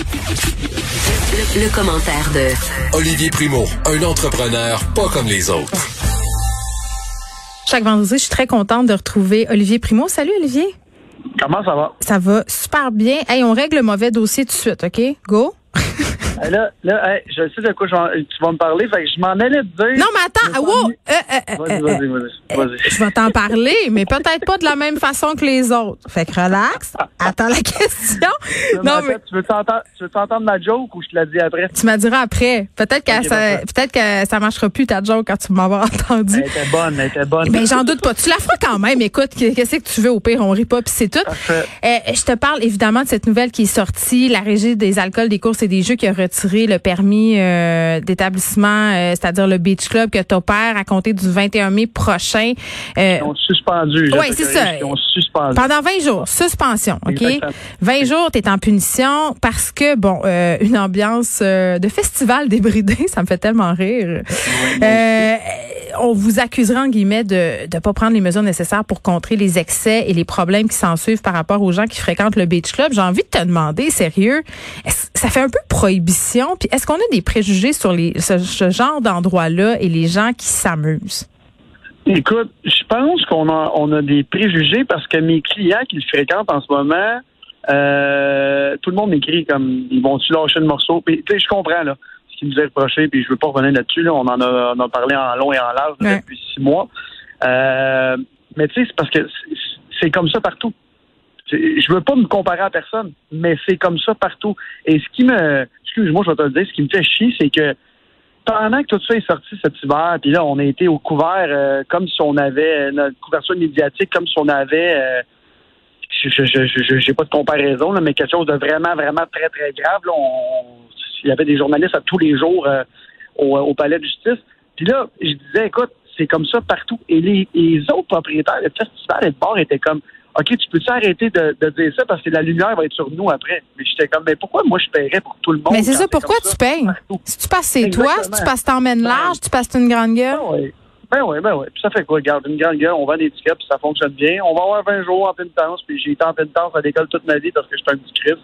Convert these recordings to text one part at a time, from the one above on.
Le, le commentaire de Olivier Primo, un entrepreneur pas comme les autres. Chaque vendredi, je suis très contente de retrouver Olivier Primo. Salut Olivier. Comment ça va? Ça va super bien. Hey, on règle le mauvais dossier tout de suite, OK? Go. Euh, Là, là hey, je sais de quoi tu vas me parler, fait que je m'en allais te dire. Non, mais attends. Wow. Euh, euh, euh, Vas-y, vas-y, vas-y. je vais t'en parler, mais peut-être pas de la même façon que les autres. Fait que relax. Attends la question. Non, mais mais tu veux t'entendre, tu veux t'entendre ma joke ou je te la dis après? tu m'as diras après. Peut-être que ça, peut-être que ça marchera plus ta joke quand tu m'auras entendu. Elle était bonne, elle était bonne. Ben j'en doute pas. Tu la feras quand même. Écoute, qu'est-ce que tu veux au pire, on rit pas puis c'est tout. Parfait. Euh, je te parle évidemment de cette nouvelle qui est sortie, la régie des alcools, des courses et des jeux qui a retiré le permis euh, d'établissement, euh, c'est-à-dire le Beach Club que tu opères à compter du 21 mai prochain. Euh, Ils ont suspendu. te c'est ça. Ils ont suspendu. pendant 20 jours, suspension, OK? Exactement. 20 jours, tu es en punition parce que, bon, euh, une ambiance euh, de festival débridé, ça me fait tellement rire. Euh, on vous accusera, en guillemets, de ne pas prendre les mesures nécessaires pour contrer les excès et les problèmes qui s'en suivent par rapport aux gens qui fréquentent le Beach Club. J'ai envie de te demander, sérieux, ça fait un peu prohibition, puis est-ce qu'on a des préjugés sur les, ce, genre d'endroit-là et les gens qui s'amusent? Écoute, je pense qu'on a, on a des préjugés parce que mes clients qui le fréquentent en ce moment, euh, tout le monde m'écrit comme ils vont-tu lâcher le morceau? Puis, je comprends là qui nous est reproché, puis je veux pas revenir là-dessus. Là, on en a, on a parlé en long et en large Ouais. depuis six mois. Euh, mais tu sais, c'est parce que c'est- comme ça partout. Je veux pas me comparer à personne, mais c'est comme ça partout. Et ce qui me, excuse-moi, je vais te le dire, ce qui me fait chier, c'est que pendant que tout ça est sorti cet hiver, puis là, on a été au couvert euh, comme si on avait notre couverture médiatique, comme si on avait, euh, je j'ai pas de comparaison, là, mais quelque chose de vraiment, vraiment très, très grave. Là, on- il y avait des journalistes à tous les jours euh, au, au palais de justice. Puis là, je disais, écoute, c'est comme ça partout. Et les, les autres propriétaires de festival et de bar étaient comme, OK, tu peux-tu arrêter de, de dire ça parce que la lumière va être sur nous après? Mais j'étais comme, mais pourquoi moi je paierais pour tout le monde? Mais c'est ça, pourquoi tu payes? partout? Si tu passes c'est toi, si tu passes t'emmènes large, tu passes une grande gueule. Ben oui. Ben oui, ben oui. Puis ça fait quoi? Regarde, une grande gueule, on vend des tickets, puis ça fonctionne bien. On va avoir 20 jours en pénitence, puis j'ai été en pénitence à l'école toute ma vie parce que j'étais un petit Christ.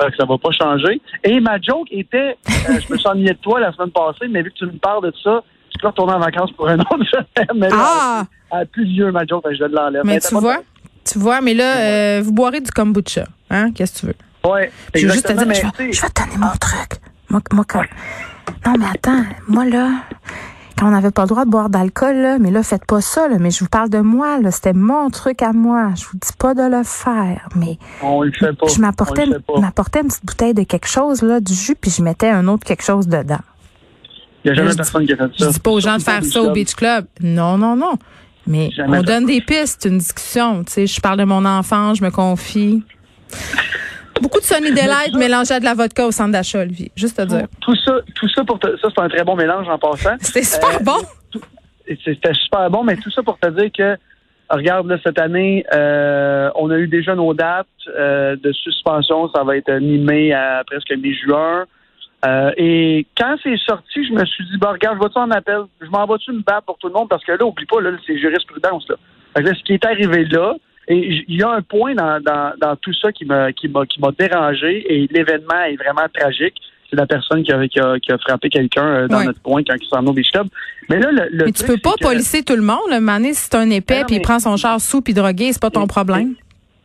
Fait que ça va pas changer. Et ma joke était, euh, je me suis ennuyé de toi la semaine passée, mais vu que tu me parles de ça, tu peux retourner en vacances pour un autre semaine. Mais là, Ah! elle est plus ma joke, je l'enlève. Mais t'as tu de- vois, tu vois, mais là, euh, vous boirez du kombucha. Hein? Qu'est-ce que tu veux? Ouais, Je veux juste te dire, je mais vais, je vais te donner mon truc. Moi, moi, quand... Non, mais attends, moi, là, on n'avait pas le droit de boire d'alcool, là, mais là, faites pas ça, là, mais je vous parle de moi, là, c'était mon truc à moi. Je vous dis pas de le faire, mais on le fait pas. je m'apportais On le une, fait pas. m'apportais une petite bouteille de quelque chose, là, du jus, puis je mettais un autre quelque chose dedans. Il y a jamais je dis- personne qui a fait Je ça. dis pas aux gens de faire ça au Beach Club. Non, non, non. Mais Jamais on donne des pistes, une discussion. Tu sais, je parle de mon enfant, je me confie. Beaucoup de Sunny Delight mélangé à de la vodka au centre d'achat, Olivier. Juste te dire. Tout ça, tout ça pour te, ça, c'est un très bon mélange en passant. C'était super Euh, bon. C'était super bon, mais tout ça pour te dire que, regarde, là, cette année, euh, on a eu déjà nos dates euh, de suspension. Ça va être mi-mai à presque mi-juin. Euh, et quand c'est sorti, je me suis dit, bah, regarde, je vais-tu en appel? Je m'en vais-tu me battre pour tout le monde? Parce que là, oublie pas, là, c'est jurisprudence. Là. Fait que là, ce qui est arrivé là, et il y a un point dans, dans, dans tout ça qui m'a qui m'a qui m'a dérangé et l'événement est vraiment tragique. C'est la personne qui a, qui a, qui a frappé quelqu'un euh, dans notre coin quand il s'en au Beach Club. Mais là, le, le Mais tu peux pas que- policer tout le monde. Le mané, si c'est un épais Ben puis il prend son char sous puis drogué, c'est pas ton Et- problème.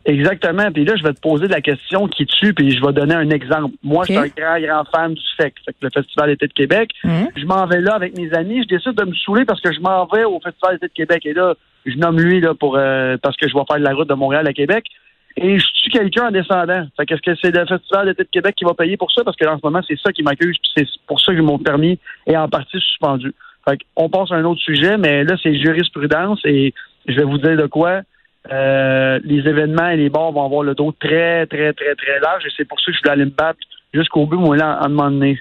Exactement. Puis là, je vais te poser la question qui tue, puis je vais donner un exemple. Moi, je suis un grand, grand fan du FEC, que le Festival d'été de Québec. Hein? Je m'en vais là avec mes amis. Je décide de me saouler parce que je m'en vais au Festival d'été de Québec. Et là, je nomme lui là pour euh, parce que je vais faire la route de Montréal à Québec. Et je tue quelqu'un en descendant. Fait qu'est-ce que c'est le Festival d'été de Québec qui va payer pour ça? Parce que en ce moment, c'est ça qui m'accuse, puis c'est pour ça que mon permis est en partie suspendu. Fait qu'on passe à un autre sujet, mais là, c'est jurisprudence et je vais vous dire de quoi. Euh, les événements et les bars vont avoir le dos très, très, très, très large et c'est pour ça que je voulais aller me battre jusqu'au bout, moi, là, moment donné.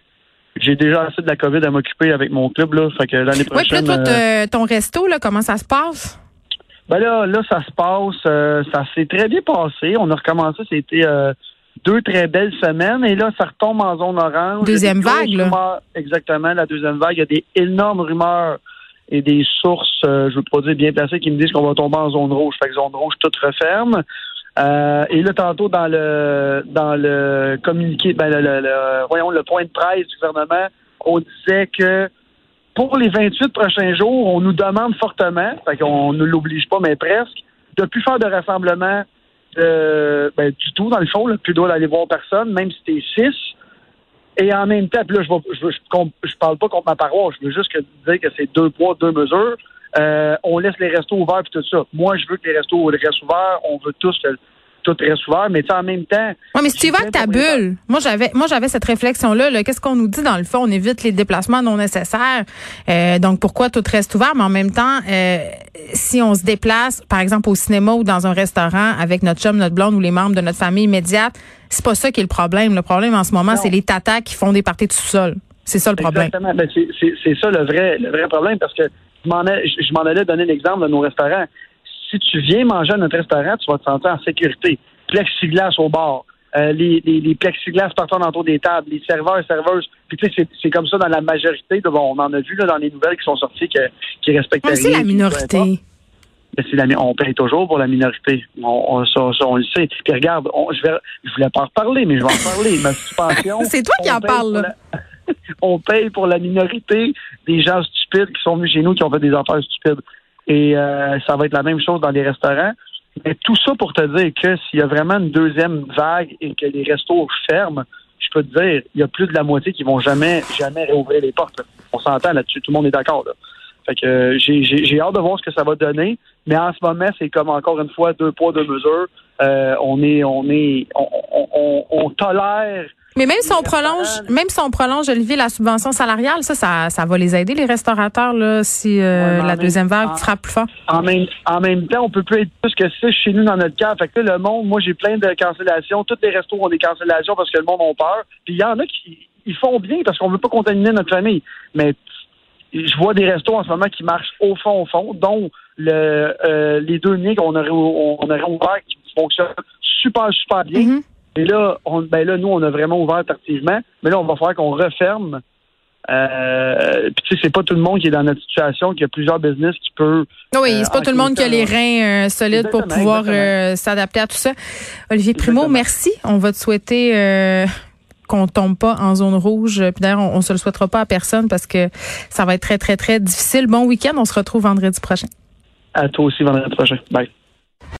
J'ai déjà assez de la COVID à m'occuper avec mon club, là. Fait que l'année Oui, puis là, prochaine. toi, euh, ton resto, là, comment ça se passe? Ben là, là, ça se passe. euh, ça s'est très bien passé. On a recommencé. C'était euh, deux très belles semaines. Et là, ça retombe en zone orange. Deuxième vague, là. rumeurs. Exactement, la deuxième vague. Il y a des énormes rumeurs et des sources, euh, je veux pas dire bien placées, qui me disent qu'on va tomber en zone rouge. Fait que zone rouge, tout referme. Euh, et là, tantôt, dans le dans le communiqué, ben, le, le- le- voyons, le point de presse du gouvernement, on disait que pour les 28 prochains jours, on nous demande fortement, fait qu'on ne l'oblige pas, mais presque, de plus faire de rassemblement euh, ben, du tout, dans le fond, là, plus droit d'aller voir personne, même si t'es six. Et en même temps, puis là, je, vais- je, parle pas contre ma paroisse, je veux juste que, dire que c'est deux poids, deux mesures. Euh, on laisse les restos ouverts puis tout ça. Moi, je veux que les restos restent ouverts. On veut tous que tout reste ouvert, mais sais, en même temps, Oui, mais si tu y vas avec ta bulle, moi j'avais moi j'avais cette réflexion-là. -là, Qu'est-ce qu'on nous dit dans le fond? On évite les déplacements non nécessaires. Euh, donc pourquoi tout reste ouvert? Mais en même temps, euh, si on se déplace, par exemple, au cinéma ou dans un restaurant avec notre chum, notre blonde ou les membres de notre famille immédiate, c'est pas ça qui est le problème. Le problème en ce moment, c'est les tatas qui font des parties de sous-sol. C'est ça le problème. Exactement. Ben, c'est- ça le vrai, le vrai problème parce que je m'en allais donner l'exemple de nos restaurants. Si tu viens manger à notre restaurant, tu vas te sentir en sécurité. Plexiglas au bar, euh, les, les, les plexiglas partout autour des tables, les serveurs et serveuses. Puis tu sais, c'est- c'est comme ça dans la majorité. De, bon, on en a vu là, dans les nouvelles qui sont sorties que, qui respectent Ouais, c'est la minorité. mais c'est la, on paye toujours pour la minorité. On, on, ça, ça, on le sait. Puis regarde, on, je, vais, je voulais pas en reparler, mais je vais en parler. Ma suspension. C'est toi qui en parles, on paye pour la minorité des gens stupides qui sont venus chez nous, qui ont fait des affaires stupides. Et euh, ça va être la même chose dans les restaurants. Mais tout ça pour te dire que s'il y a vraiment une deuxième vague et que les restos ferment, je peux te dire, il y a plus de la moitié qui vont jamais, jamais réouvrir les portes. On s'entend là-dessus, tout le monde est d'accord. Là. Fait que euh, j'ai, hâte de voir ce que ça va donner. Mais en ce moment, c'est comme encore une fois deux poids, deux mesures. Euh, on est, on est, on, on, on tolère. Mais même si on prolonge, même si on prolonge, Olivier, la subvention salariale, ça, ça, ça va les aider, les restaurateurs, là, si euh, Ouais, la deuxième vague en- frappe plus fort. En même, en même temps, on peut plus être plus que ça chez nous dans notre cas. Fait que là, le monde, moi, j'ai plein de cancellations. Tous les restos ont des cancellations parce que le monde a peur. Puis il y en a qui ils font bien parce qu'on veut pas contaminer notre famille. Mais je vois des restos en ce moment qui marchent au fond, au fond, dont le, euh, les deux nids qu'on aurait, on aurait ouvert qui fonctionnent super, super bien. Mhm. Et là, on, ben là, nous, on a vraiment ouvert tardivement. Mais là, on va falloir qu'on referme. Euh, puis tu sais, c'est pas tout le monde qui est dans notre situation, qui a plusieurs business qui peut. Oui, Euh, c'est pas tout le monde qui a les reins euh, solides pour pouvoir euh, s'adapter à tout ça. Olivier Primo, Exactement. merci. On va te souhaiter qu'on tombe pas en zone rouge. Puis d'ailleurs, on, on se le souhaitera pas à personne parce que ça va être très, très, très difficile. Bon week-end. On se retrouve vendredi prochain. À toi aussi vendredi prochain. Bye.